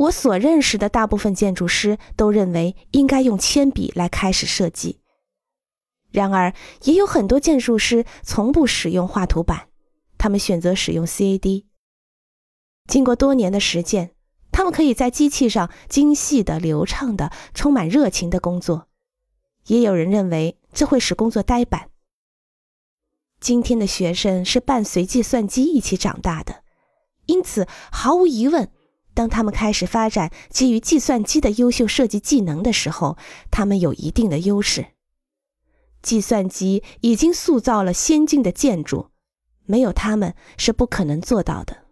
我所认识的大部分建筑师都认为应该用铅笔来开始设计。然而，也有很多建筑师从不使用画图板，他们选择使用 CAD。经过多年的实践，他们可以在机器上精细的、流畅的、充满热情的工作。也有人认为这会使工作呆板。今天的学生是伴随计算机一起长大的，因此毫无疑问，当他们开始发展基于计算机的优秀设计技能的时候，他们有一定的优势。计算机已经塑造了先进的建筑，没有他们是不可能做到的。